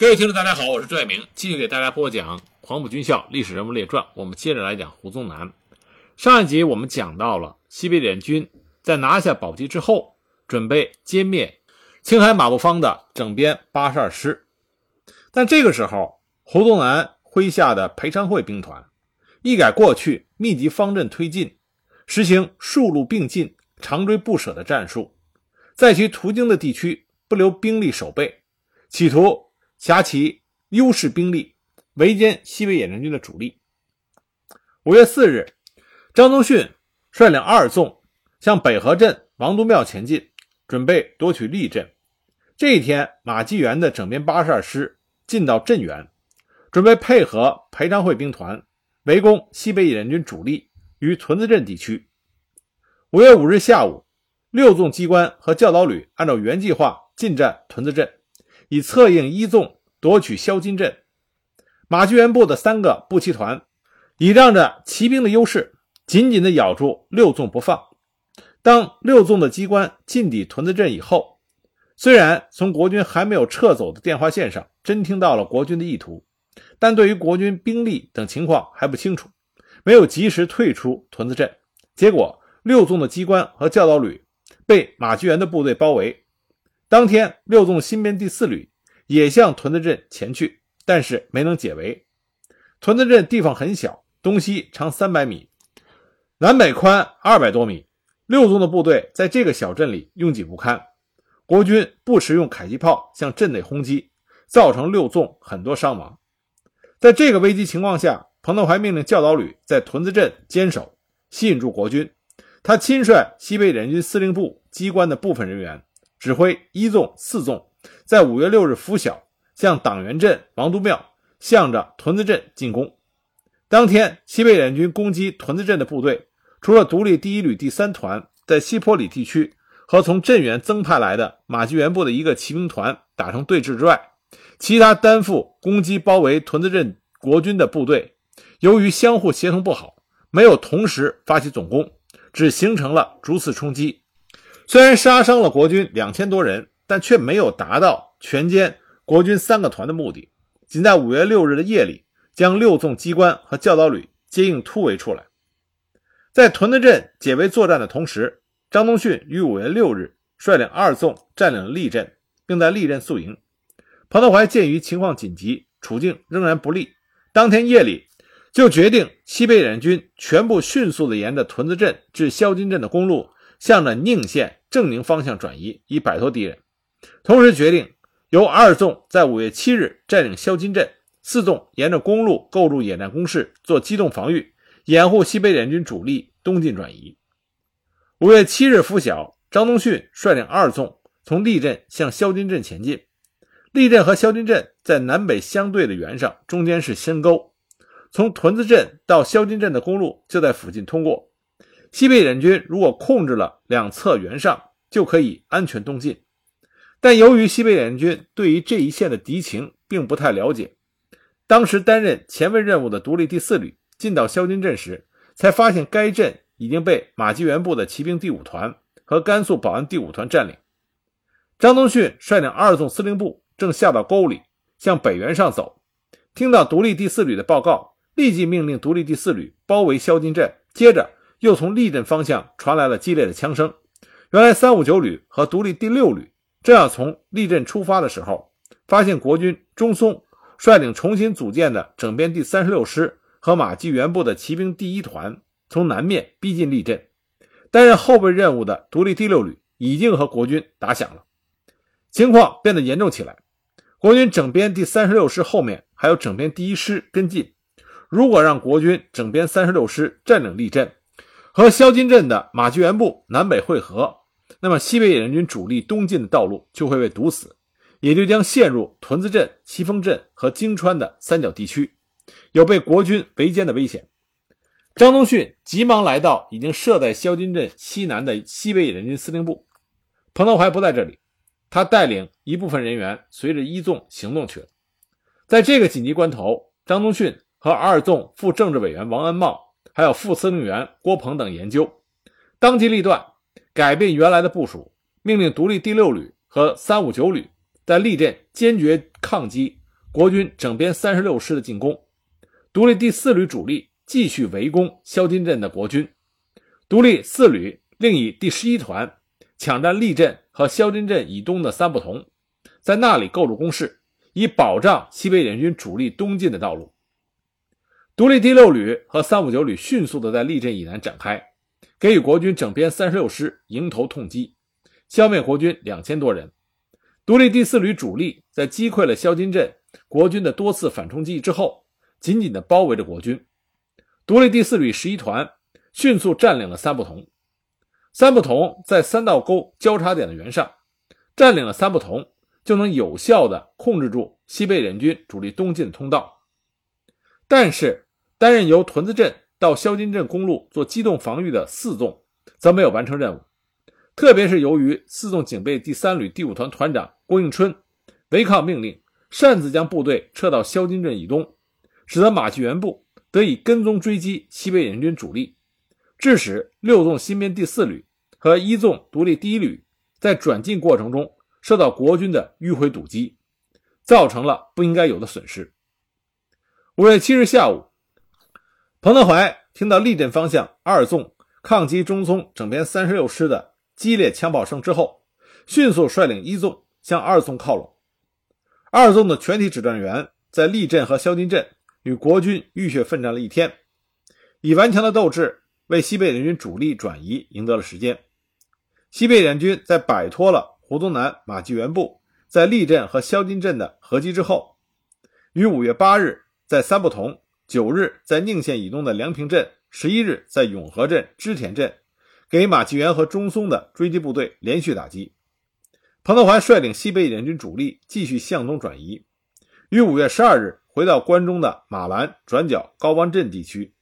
各位听众，大家好，我是朱爱明，继续给大家播讲《黄埔军校历史人物列传》。我们接着来讲胡宗南。上一集我们讲到了西北联军在拿下宝鸡之后，准备歼灭青海马步芳的整编八十二师，但这个时候，胡宗南麾下的裴昌会兵团一改过去密集方阵推进，实行数路并进、长追不舍的战术，在其途经的地区不留兵力守备，企图。挟其优势兵力围歼西北野战军的主力。五月四日，张宗逊率领二纵向北河镇王都庙前进，准备夺取利镇。这一天，马继元的整编八十二师进到镇原，准备配合裴昌会兵团围攻西北野战军主力于屯子镇地区。五月五日下午，六纵机关和教导旅按照原计划进占屯子镇。以策应一纵夺取萧金镇，马继元部的三个步骑团倚仗着骑兵的优势，紧紧地咬住六纵不放。当六纵的机关进抵屯子镇以后，虽然从国军还没有撤走的电话线上侦听到了国军的意图，但对于国军兵力等情况还不清楚，没有及时退出屯子镇。结果，六纵的机关和教导旅被马继元的部队包围。当天，六纵新编第四旅也向屯子镇前去，但是没能解围。屯子镇地方很小，东西长三百米，南北宽二百多米。六纵的部队在这个小镇里拥挤不堪，国军不时用迫击炮向镇内轰击，造成六纵很多伤亡。在这个危机情况下，彭德怀命令教导旅在屯子镇坚守，吸引住国军。他亲率西北联军司令部机关的部分人员。指挥一纵、四纵在五月六日拂晓向党员镇王都庙，向着屯子镇进攻。当天，西北联军攻击屯子镇的部队，除了独立第一旅第三团在西坡里地区和从镇原增派来的马继元部的一个骑兵团打成对峙之外，其他担负攻击包围屯子镇国军的部队，由于相互协同不好，没有同时发起总攻，只形成了逐次冲击。虽然杀伤了国军两千多人，但却没有达到全歼国军三个团的目的。仅在五月六日的夜里，将六纵机关和教导旅接应突围出来。在屯子镇解围作战的同时，张宗逊于五月六日率领二纵占领了利镇，并在利镇宿营。彭德怀鉴于情况紧急，处境仍然不利，当天夜里就决定西北联军全部迅速地沿着屯子镇至萧金镇的公路，向着宁县。正宁方向转移，以摆脱敌人。同时决定由二纵在五月七日占领萧金镇，四纵沿着公路构筑野战工事，做机动防御，掩护西北联军主力东进转移。五月七日拂晓，张宗逊率领二纵从利镇向萧金镇前进。利镇和萧金镇在南北相对的原上，中间是深沟，从屯子镇到萧金镇的公路就在附近通过。西北联军如果控制了两侧原上，就可以安全东进。但由于西北联军对于这一线的敌情并不太了解，当时担任前卫任务的独立第四旅进到萧金镇时，才发现该镇已经被马继元部的骑兵第五团和甘肃保安第五团占领。张宗逊率领二纵司令部正下到沟里向北原上走，听到独立第四旅的报告，立即命令独立第四旅包围萧金镇，接着。又从利镇方向传来了激烈的枪声。原来三五九旅和独立第六旅正要从利镇出发的时候，发现国军中松率领重新组建的整编第三十六师和马继元部的骑兵第一团从南面逼近利镇。担任后备任务的独立第六旅已经和国军打响了，情况变得严重起来。国军整编第三十六师后面还有整编第一师跟进，如果让国军整编三十六师占领利镇，和萧金镇的马继元部南北汇合，那么西北野战军主力东进的道路就会被堵死，也就将陷入屯子镇、西峰镇和京川的三角地区，有被国军围歼的危险。张宗逊急忙来到已经设在萧金镇西南的西北野战军司令部，彭德怀不在这里，他带领一部分人员随着一纵行动去了。在这个紧急关头，张宗逊和二纵副政治委员王安茂。还有副司令员郭鹏等研究，当机立断，改变原来的部署，命令独立第六旅和三五九旅在利镇坚决抗击国军整编三十六师的进攻，独立第四旅主力继续围攻肖金镇的国军，独立四旅另以第十一团抢占利镇和肖金镇以东的三不同，在那里构筑工事，以保障西北联军主力东进的道路。独立第六旅和三五九旅迅速地在利镇以南展开，给予国军整编三十六师迎头痛击，消灭国军两千多人。独立第四旅主力在击溃了肖金镇国军的多次反冲击之后，紧紧地包围着国军。独立第四旅十一团迅速占领了三不同。三不同在三道沟交叉点的原上，占领了三不同，就能有效地控制住西北联军主力东进的通道。但是，担任由屯子镇到萧金镇公路做机动防御的四纵，则没有完成任务。特别是由于四纵警备第三旅第五团团长郭应春违抗命令，擅自将部队撤到萧金镇以东，使得马继元部得以跟踪追击西北野军主力，致使六纵新编第四旅和一纵独立第一旅在转进过程中受到国军的迂回堵击，造成了不应该有的损失。五月七日下午，彭德怀听到立镇方向二纵抗击中松整编三十六师的。激烈枪炮声之后，迅速率领一纵向二纵靠拢。二纵的全体指战员在利镇和肖金镇与国军浴血奋战了一天，以顽强的斗志为西北联军主力转移赢得了时间。西北联军在摆脱了胡宗南、马继元部在利镇和肖金镇的合击之后，于五月八日在三不同，九日在宁县以东的梁平镇，十一日在永和镇、织田镇。给马继元和中松的追击部队连续打击，彭德怀率领西北联军主力继续向东转移，于五月十二日回到关中的马兰转角高湾镇地区，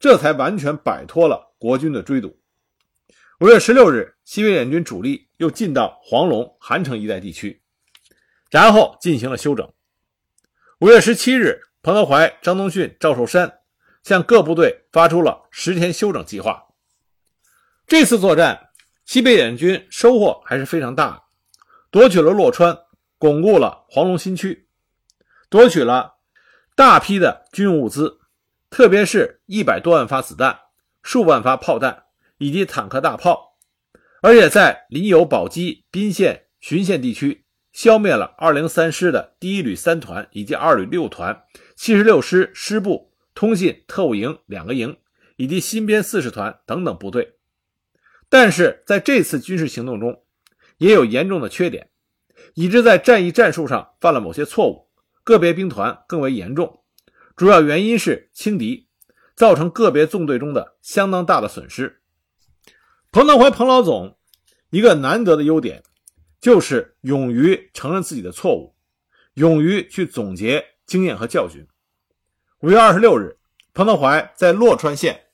这才完全摆脱了国军的追堵。五月十六日，西北联军主力又进到黄龙、韩城一带地区，然后进行了休整。五月十七日，彭德怀、张宗逊、赵寿山向各部队发出了十天休整计划。这次作战，西北联军收获还是非常大的，夺取了洛川，巩固了黄龙新区，夺取了大批的军用物资，特别是一百多万发子弹、数万发炮弹以及坦克大炮，而且在临友、宝鸡、宾县、旬县地区消灭了二零三师的第一旅三团以及二旅六团、七十六师师部、通信特务营两个营以及新编四十团等等部队。但是在这次军事行动中，也有严重的缺点，以致在战役战术上犯了某些错误，个别兵团更为严重。主要原因是轻敌，造成个别纵队中的相当大的损失。彭德怀彭老总一个难得的优点，就是勇于承认自己的错误，勇于去总结经验和教训。五月二十六日，彭德怀在洛川县。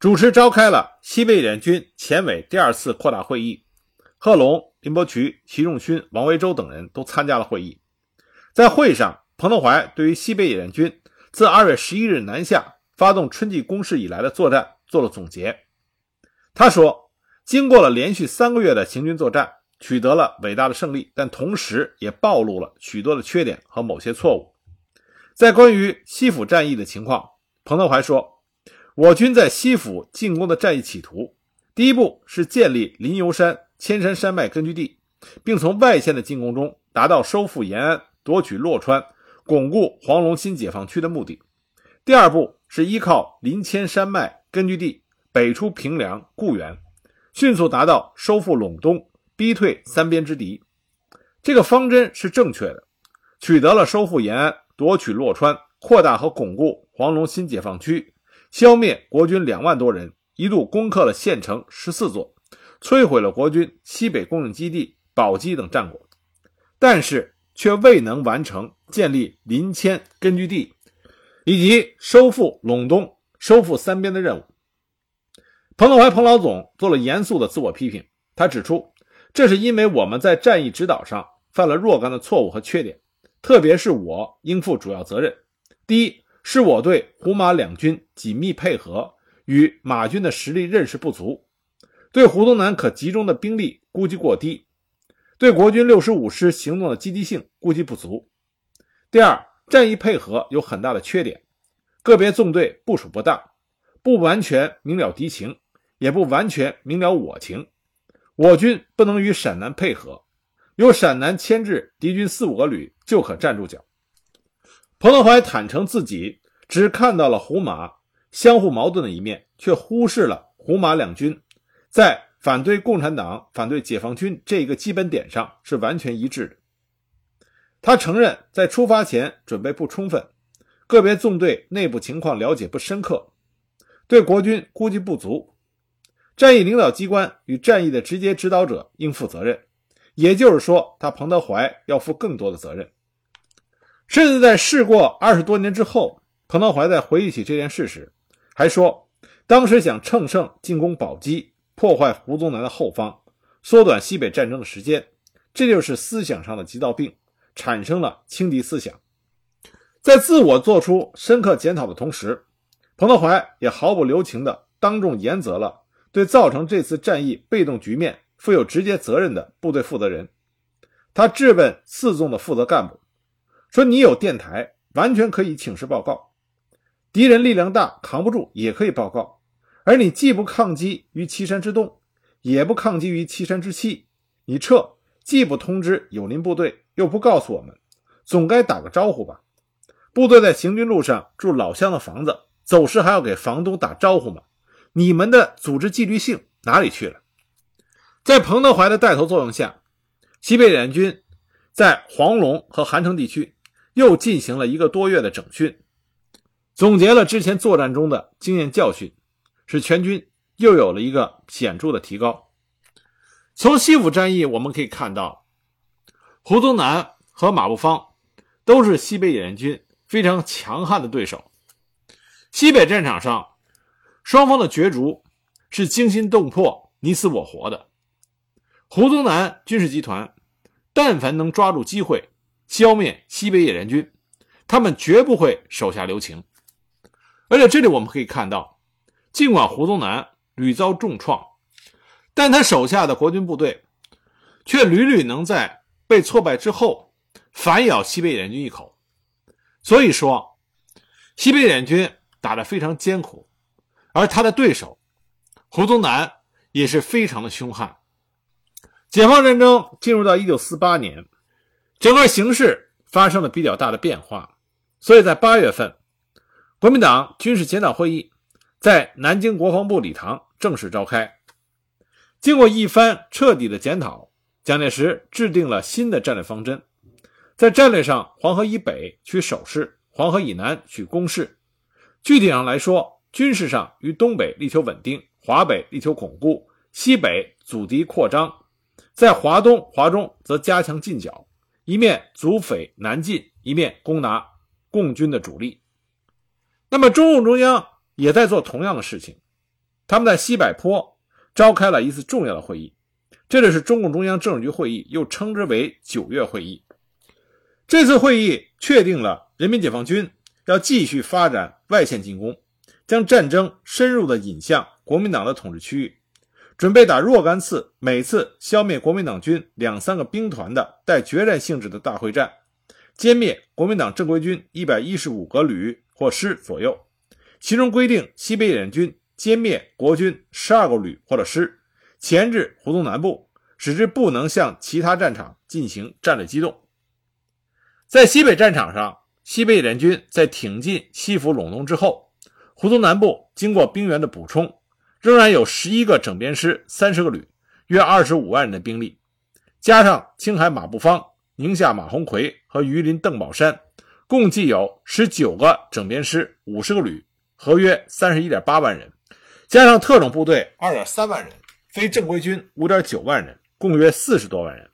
主持召开了西北联军前委第二次扩大会议，贺龙、林伯渠、齐仲勋、王维洲等人都参加了会议。在会上，彭德怀对于西北野战军自二月十一日南下发动春季攻势以来的作战做了总结。他说：“经过了连续三个月的行军作战，取得了伟大的胜利，但同时也暴露了许多的缺点和某些错误。”在关于西府战役的情况，彭德怀说。我军在西府进攻的战役企图，第一步是建立临游山千山山脉根据地，并从外线的进攻中达到收复延安、夺取洛川、巩固黄龙新解放区的目的。第二步是依靠临千山脉根据地北出平凉固原，迅速达到收复陇东、逼退三边之敌。这个方针是正确的，取得了收复延安、夺取洛川、扩大和巩固黄龙新解放区。消灭国军两万多人，一度攻克了县城十四座，摧毁了国军西北供应基地宝鸡等战果，但是却未能完成建立临迁根据地以及收复陇东、收复三边的任务。彭德怀彭老总做了严肃的自我批评，他指出，这是因为我们在战役指导上犯了若干的错误和缺点，特别是我应负主要责任。第一。是我对胡马两军紧密配合与马军的实力认识不足，对胡宗南可集中的兵力估计过低，对国军六十五师行动的积极性估计不足。第二，战役配合有很大的缺点，个别纵队部署不当，不完全明了敌情，也不完全明了我情。我军不能与陕南配合，由陕南牵制敌军四五个旅就可站住脚。彭德怀坦诚自己只看到了胡马相互矛盾的一面，却忽视了胡马两军在反对共产党、反对解放军这个基本点上是完全一致的。他承认在出发前准备不充分，个别纵队内部情况了解不深刻，对国军估计不足。战役领导机关与战役的直接指导者应负责任，也就是说，他彭德怀要负更多的责任。甚至在事过二十多年之后，彭德怀在回忆起这件事时，还说，当时想乘胜进攻宝鸡，破坏胡宗南的后方，缩短西北战争的时间，这就是思想上的急躁病，产生了轻敌思想。在自我做出深刻检讨的同时，彭德怀也毫不留情地当众严责了对造成这次战役被动局面负有直接责任的部队负责人。他质问四纵的负责干部。说你有电台，完全可以请示报告。敌人力量大，扛不住也可以报告。而你既不抗击于岐山之东，也不抗击于岐山之西，你撤，既不通知友邻部队，又不告诉我们，总该打个招呼吧？部队在行军路上住老乡的房子，走时还要给房东打招呼吗？你们的组织纪律性哪里去了？在彭德怀的带头作用下，西北联军在黄龙和韩城地区。又进行了一个多月的整训，总结了之前作战中的经验教训，使全军又有了一个显著的提高。从西府战役我们可以看到，胡宗南和马步芳都是西北野战军非常强悍的对手。西北战场上，双方的角逐是惊心动魄、你死我活的。胡宗南军事集团，但凡能抓住机会。消灭西北野战军，他们绝不会手下留情。而且这里我们可以看到，尽管胡宗南屡遭重创，但他手下的国军部队却屡屡能在被挫败之后反咬西北野战军一口。所以说，西北野战军打得非常艰苦，而他的对手胡宗南也是非常的凶悍。解放战争进入到一九四八年。整个形势发生了比较大的变化，所以在八月份，国民党军事检讨会议在南京国防部礼堂正式召开。经过一番彻底的检讨，蒋介石制定了新的战略方针，在战略上，黄河以北取守势，黄河以南取攻势。具体上来说，军事上于东北力求稳定，华北力求巩固，西北阻敌扩张，在华东、华中则加强进剿。一面阻匪南进，一面攻拿共军的主力。那么，中共中央也在做同样的事情。他们在西柏坡召开了一次重要的会议，这就是中共中央政治局会议，又称之为九月会议。这次会议确定了人民解放军要继续发展外线进攻，将战争深入地引向国民党的统治区域。准备打若干次，每次消灭国民党军两三个兵团的带决战性质的大会战，歼灭国民党正规军一百一十五个旅或师左右。其中规定，西北野战军歼灭国军十二个旅或者师，钳制胡宗南部，使之不能向其他战场进行战略机动。在西北战场上，西北野战军在挺进西府陇东之后，胡宗南部经过兵员的补充。仍然有十一个整编师、三十个旅，约二十五万人的兵力，加上青海马步芳、宁夏马鸿逵和榆林邓宝山，共计有十九个整编师、五十个旅，合约三十一点八万人，加上特种部队二点三万人，非正规军五点九万人，共约四十多万人。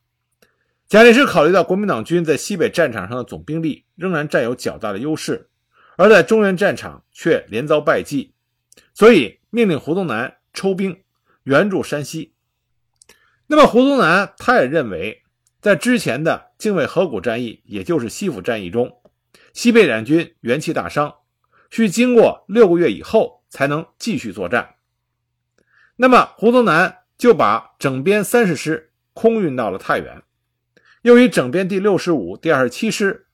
蒋介石考虑到国民党军在西北战场上的总兵力仍然占有较大的优势，而在中原战场却连遭败绩，所以。命令胡宗南抽兵援助山西。那么胡宗南他也认为，在之前的泾渭河谷战役，也就是西府战役中，西北两军元气大伤，需经过六个月以后才能继续作战。那么胡宗南就把整编三十师空运到了太原，又以整编第六十五、第二十七师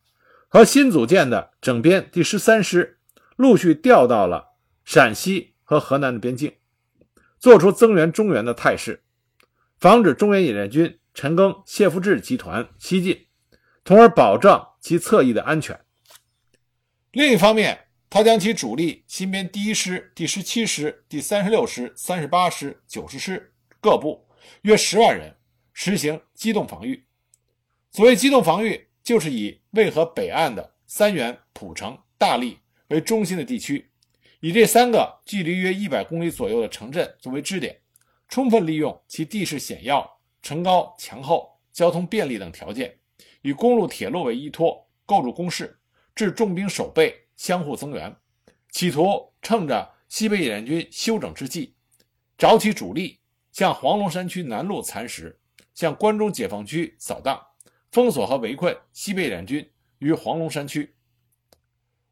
和新组建的整编第十三师陆续调到了陕西和河南的边境，做出增援中原的态势，防止中原野战军陈赓、谢富治集团西进，从而保障其侧翼的安全。另一方面，他将其主力新编第一师、第十七师、第三十六师、三十八师、九十师各部约十万人，实行机动防御。所谓机动防御，就是以渭河北岸的三原、蒲城、大荔为中心的地区，以这三个距离约一百公里左右的城镇作为支点，充分利用其地势险要、城高墙厚、交通便利等条件，以公路、铁路为依托，构筑工事。置重兵守备，相互增援，企图趁着西北野战军休整之际，找起主力，向黄龙山区南路蚕食，向关中解放区扫荡，封锁和围困西北联军于黄龙山区。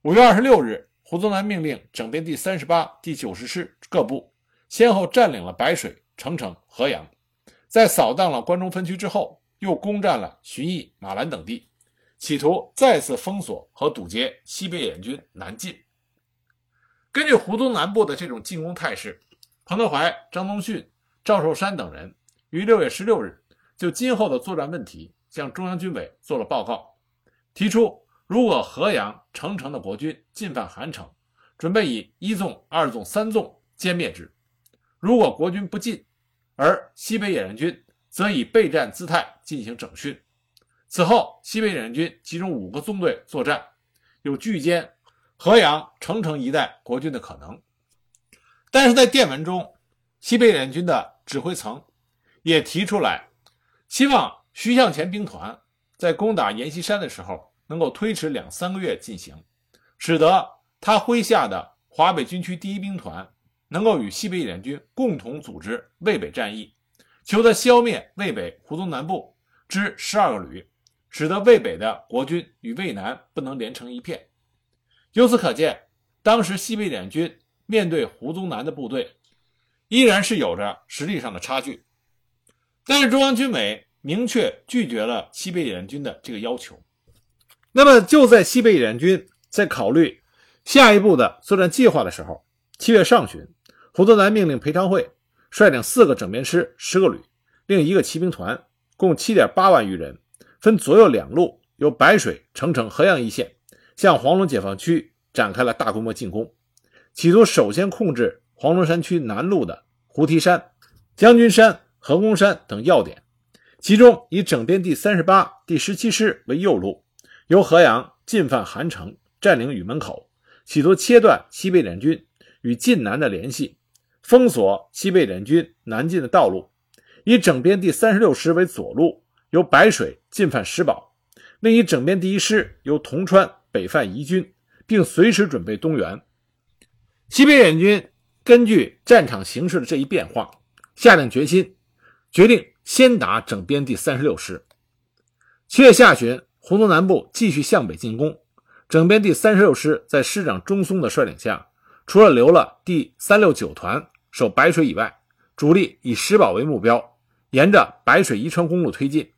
五月二十六日，胡宗南命令整编第三十八、第九十师各部，先后占领了白水、澄城、河阳，在扫荡了关中分区之后，又攻占了旬邑、马兰等地。企图再次封锁和堵截西北联军南进。根据胡宗南部的这种进攻态势，彭德怀、张宗逊、赵寿山等人于六月十六日就今后的作战问题向中央军委做了报告，提出如果河阳、澄城的国军进犯韩城，准备以一纵、二纵、三纵歼灭之；如果国军不进，而西北野战军则以备战姿态进行整训。此后，西北野战军集中五个纵队作战，有拒歼河阳、澄城一带国军的可能。但是在电文中，西北野战军的指挥层也提出来，希望徐向前兵团在攻打阎锡山的时候能够推迟两三个月进行，使得他麾下的华北军区第一兵团能够与西北野军共同组织渭北战役，求得消灭渭北胡宗南部之十二个旅。使得渭北的国军与渭南不能连成一片。由此可见，当时西北联军面对胡宗南的部队，依然是有着实力上的差距。但是中央军委明确拒绝了西北野战军的这个要求。那么就在西北野战军在考虑下一步的作战计划的时候，七月上旬，胡宗南命令裴昌会率领四个整编师、十个旅，另一个骑兵团，共七点八万余人。分左右两路，由白水、澄城、河阳一线向黄龙解放区展开了大规模进攻，企图首先控制黄龙山区南路的胡提山、将军山、河公山等要点，其中以整编第三十八、第十七师为右路，由河阳进犯韩城，占领禹门口，企图切断西北联军与晋南的联系，封锁西北联军南进的道路；以整编第三十六师为左路。由白水进犯石堡，另一整编第一师由铜川北犯宜军，并随时准备东援。西北联军根据战场形势的这一变化，下定决心，决定先打整编第三十六师。七月下旬，胡宗南部继续向北进攻，整编第三十六师在师长钟松的率领下，除了留了第三六九团守白水以外，主力以石堡为目标，沿着白水宜川公路推进。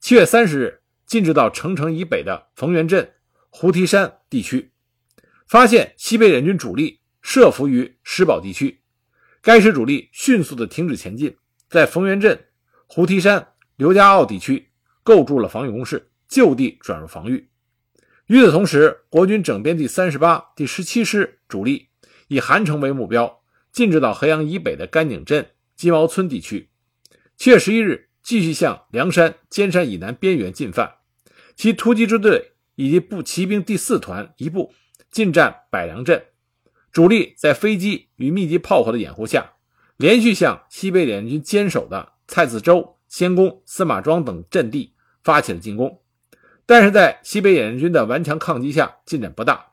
七月三十日，进至到城城以北的逢源镇、胡提山地区，发现西北联军主力设伏于石堡地区，该师主力迅速的停止前进，在逢源镇、胡提山、刘家坳地区构筑了防御工事，就地转入防御。与此同时，国军整编第三十八、第十七师主力以韩城为目标，进至到河阳以北的甘井镇、鸡毛村地区。七月十一日。继续向梁山、尖山以南边缘进犯，其突击支队以及步骑兵第四团一部进占百梁镇，主力在飞机与密集炮火的掩护下，连续向西北联军坚守的蔡子洲、仙公、司马庄等阵地发起了进攻，但是在西北野战军的顽强抗击下，进展不大。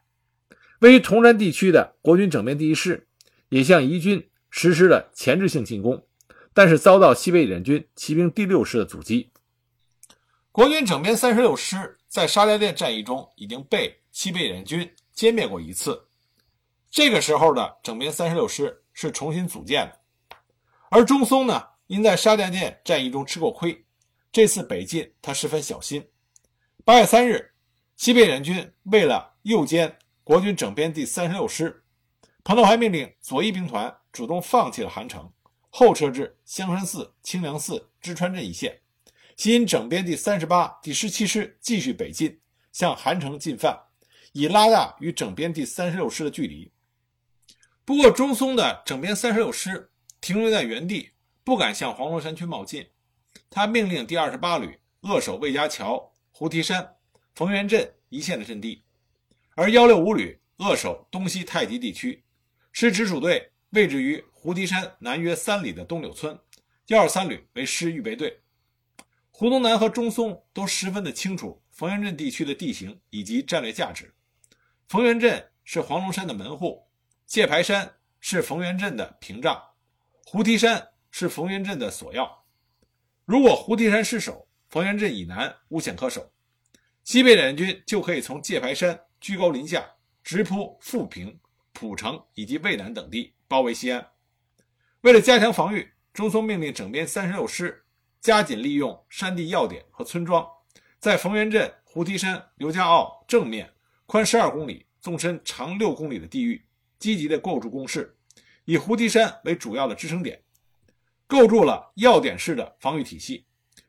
位于铜山地区的国军整编第一师也向宜军实施了前置性进攻。但是遭到西北野战军骑兵第六师的阻击。国军整编三十六师在沙家店战役中已经被西北野战军歼灭过一次，这个时候的整编三十六师是重新组建的。而中松呢，因在沙家店战役中吃过亏，这次北进他十分小心。八月三日，西北联军为了诱歼国军整编第三十六师，彭德怀命令左翼兵团主动放弃了韩城，后撤至香山寺、清凉寺、芝川镇一线，吸引整编第三十八、第十七师继续北进，向韩城进犯，以拉大与整编第三十六师的距离。不过，中松的整编三十六师停留在原地，不敢向黄龙山区冒进。他命令第二十八旅扼守魏家桥、胡提山、冯源镇一线的阵地，而幺六五旅扼守东西太极地区，师直属队位置于胡提山南约三里的东柳村，幺二三旅为师预备队。胡宗南和中松都十分的清楚冯源镇地区的地形以及战略价值。冯源镇是黄龙山的门户。界牌山是冯源镇的屏障，胡提山是冯源镇的锁要。如果胡提山失守，冯源镇以南无险可守，西北联军就可以从界牌山居高临下，直扑富平、蒲城以及渭南等地，包围西安。为了加强防御，中松命令整编三十六师加紧利用山地要点和村庄，在冯源镇、胡提山、刘家坳正面宽十二公里、纵深长六公里的地域。积极的构筑工事，以胡提山为主要的支撑点，构筑了要点式的防御体系，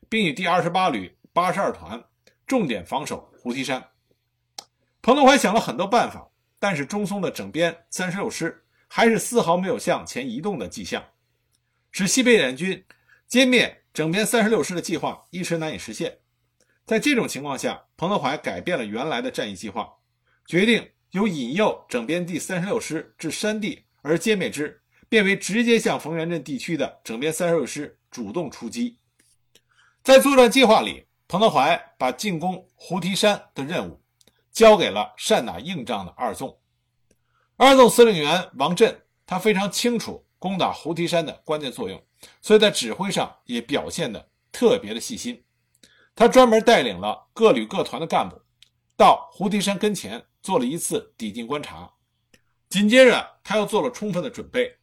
并以第二十八旅八十二团重点防守胡提山。彭德怀想了很多办法，但是中松的整编三十六师还是丝毫没有向前移动的迹象，使西北联军歼灭整编三十六师的计划一时难以实现。在这种情况下，彭德怀改变了原来的战役计划，决定。由引诱整编第三十六师至山地而歼灭之，变为直接向冯源镇地区的整编三十六师主动出击。在作战计划里，彭德怀把进攻胡提山的任务交给了善打硬仗的二纵。二纵司令员王震，他非常清楚攻打胡提山的关键作用，所以在指挥上也表现得特别的细心。他专门带领了各旅各团的干部到胡提山跟前。做了一次抵近观察，紧接着他又做了充分的准备。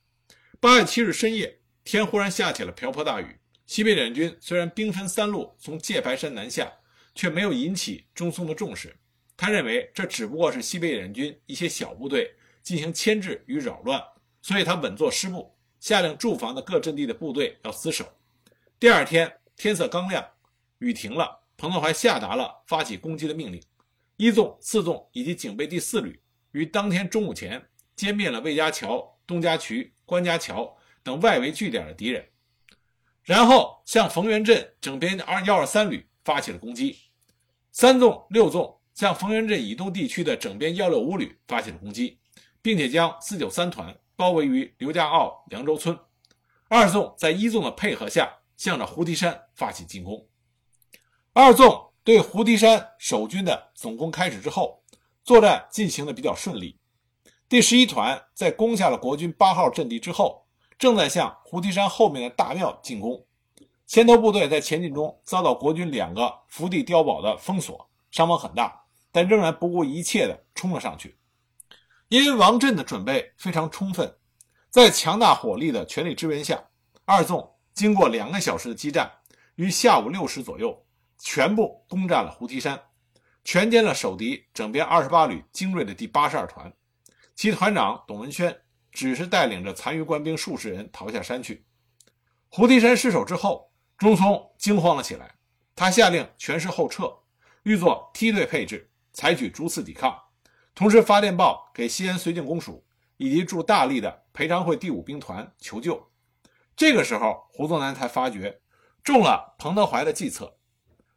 八月七日深夜，天忽然下起了瓢泼大雨。西北联军虽然兵分三路从界牌山南下，却没有引起中松的重视。他认为这只不过是西北联军一些小部队进行牵制与扰乱，所以他稳坐师部，下令驻防的各阵地的部队要死守。第二天天色刚亮，雨停了，彭德怀下达了发起攻击的命令。一纵、四纵以及警备第四旅于当天中午前歼灭了魏家桥、东家渠、关家桥等外围据点的敌人，然后向冯源镇整编二幺二三旅发起了攻击。三纵、六纵向冯源镇以东地区的整编幺六五旅发起了攻击，并且将四九三团包围于刘家坳、凉州村。二纵在一纵的配合下，向着胡提山发起进攻。二纵。对胡提山守军的总攻开始之后，作战进行的比较顺利。第十一团在攻下了国军八号阵地之后，正在向胡提山后面的大庙进攻。先头部队在前进中遭到国军两个伏地碉堡的封锁，伤亡很大，但仍然不顾一切地冲了上去。因为王震的准备非常充分，在强大火力的全力支援下，二纵经过两个小时的激战，于下午六时左右。全部攻占了胡提山，全歼了守敌整编二十八旅精锐的第八十二团，其团长董文轩只是带领着残余官兵数十人逃下山去。胡提山失守之后，中松惊慌了起来，他下令全师后撤，欲做梯队配置，采取逐次抵抗，同时发电报给西安绥靖公署以及驻大荔的裴昌会第五兵团求救。这个时候，胡宗南才发觉中了彭德怀的计策。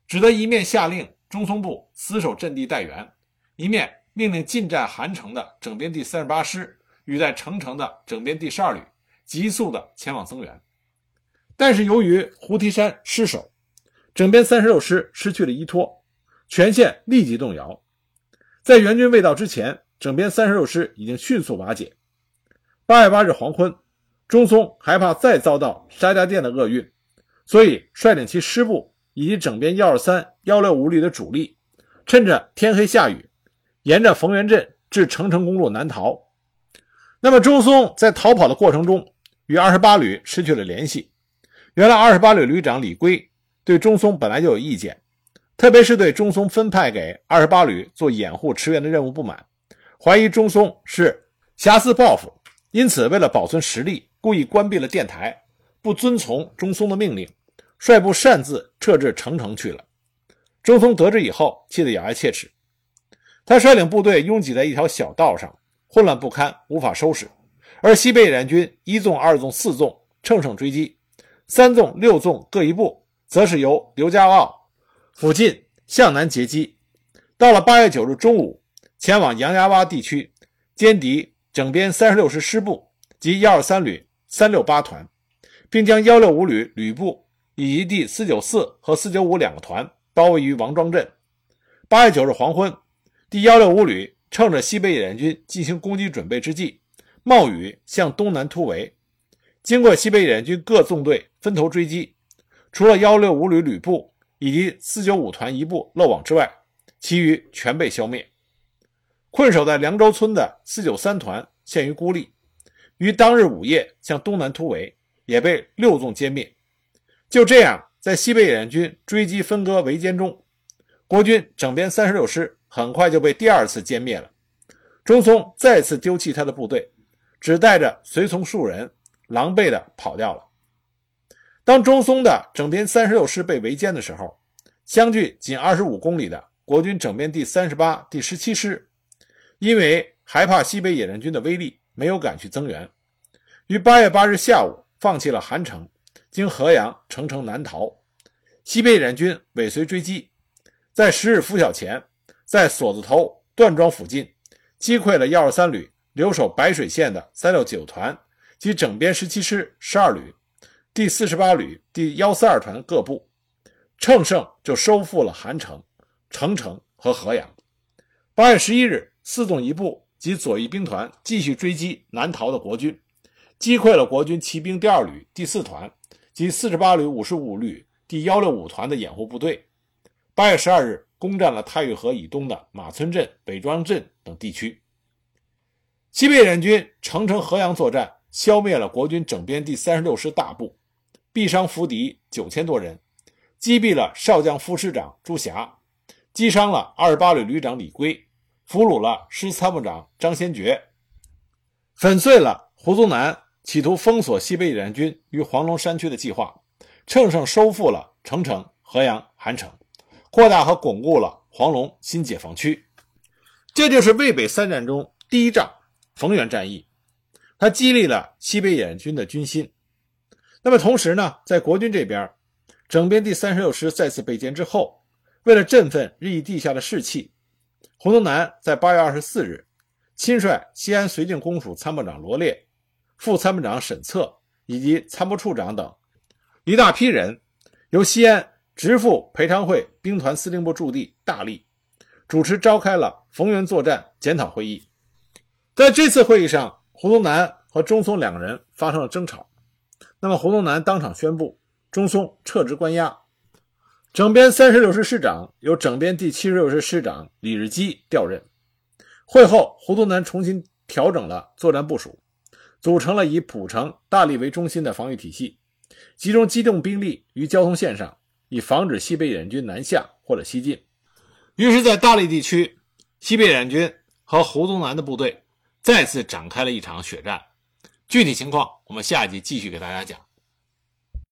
只得一面下令中松部死守阵地待援，一面命令进占韩城的整编第三十八师与在城城的整编第十二旅急速的前往增援。但是由于胡提山失守，整编三十六师失去了依托，全线立即动摇。在援军未到之前，整编三十六师已经迅速瓦解。八月八日黄昏，中松害怕再遭到沙家店的厄运，所以率领其师部。以及整编幺二三、幺六五旅的主力，趁着天黑下雨，沿着冯源镇至成城公路南逃。那么，中松在逃跑的过程中，与二十八旅失去了联系。原来，二十八旅旅长李圭对中松本来就有意见，特别是对中松分派给二十八旅做掩护驰援的任务不满，怀疑中松是挟私报复，因此为了保存实力，故意关闭了电台，不遵从中松的命令，率部擅自撤至澄城去了。中松得知以后，气得咬牙切齿。他率领部队拥挤在一条小道上，混乱不堪，无法收拾。而西北野战军一纵、二纵、四纵乘胜追击，三纵、六纵各一部，则是由刘家坳附近向南截击。到了八月九日中午，前往杨家洼地区歼敌整编三十六师师部及幺二三旅三六八团，并将幺六五旅旅部以及第四九四和四九五两个团包围于王庄镇。八月九日黄昏。第幺六五旅趁着西北野战军进行攻击准备之际，冒雨向东南突围。经过西北野战军各纵队分头追击，除了幺六五旅旅部以及四九五团一部漏网之外，其余全被消灭。困守在凉州村的四九三团陷于孤立，于当日午夜向东南突围，也被六纵歼灭。就这样，在西北野战军追击分割围歼中，国军整编三十六师。很快就被第二次歼灭了。中松再次丢弃他的部队，只带着随从数人，狼狈地跑掉了。当中松的整编三十六师被围歼的时候，相距仅二十五公里的国军整编第三十八、第十七师，因为害怕西北野战军的威力，没有敢去增援，于八月八日下午放弃了韩城，经河阳乘城南逃。西北野战军尾随追击，在十日拂晓前。在锁子头段庄附近，击溃了幺二三旅留守白水县的三六九团及整编十七师十二旅、第四十八旅第幺四二团各部，乘胜就收复了韩城、澄城和河阳。八月十一日，四纵一部及左翼兵团继续追击南逃的国军，击溃了国军骑兵第二旅第四团及四十八旅五十五旅第幺六五团的掩护部队。八月十二日。攻占了太峪河以东的马村镇、北庄镇等地区。西北野军乘城、河阳作战，消灭了国军整编第三十六师大部，毙伤俘敌九千多人，击毙了少将副师长朱霞，击伤了二十八旅旅长李圭，俘虏了师参谋长张先觉，粉碎了胡宗南企图封锁西北野战军于黄龙山区的计划，乘胜收复了澄城、河阳、韩城。扩大和巩固了黄龙新解放区，这就是渭北三战中第一仗逢源战役，它激励了西北野军的军心。那么同时呢，在国军这边，整编第三十六师再次被歼之后，为了振奋日益地下的士气，胡宗南在八月二十四日，亲率西安绥靖公署参谋长罗烈、副参谋长沈策以及参谋处长等一大批人，由西安。直赴裴昌会兵团司令部驻地大荔，主持召开了逢源作战检讨会议。在这次会议上，胡宗南和中松两个人发生了争吵。那么，胡宗南当场宣布中松撤职关押，整编三十六师师长由整编第七十六师师长李日基调任。会后，胡宗南重新调整了作战部署，组成了以蒲城、大荔为中心的防御体系，集中机动兵力于交通线上。以防止西北野战军南下或者西进，于是，在大荔地区，西北野战军和胡宗南的部队再次展开了一场血战。具体情况，我们下一集继续给大家讲。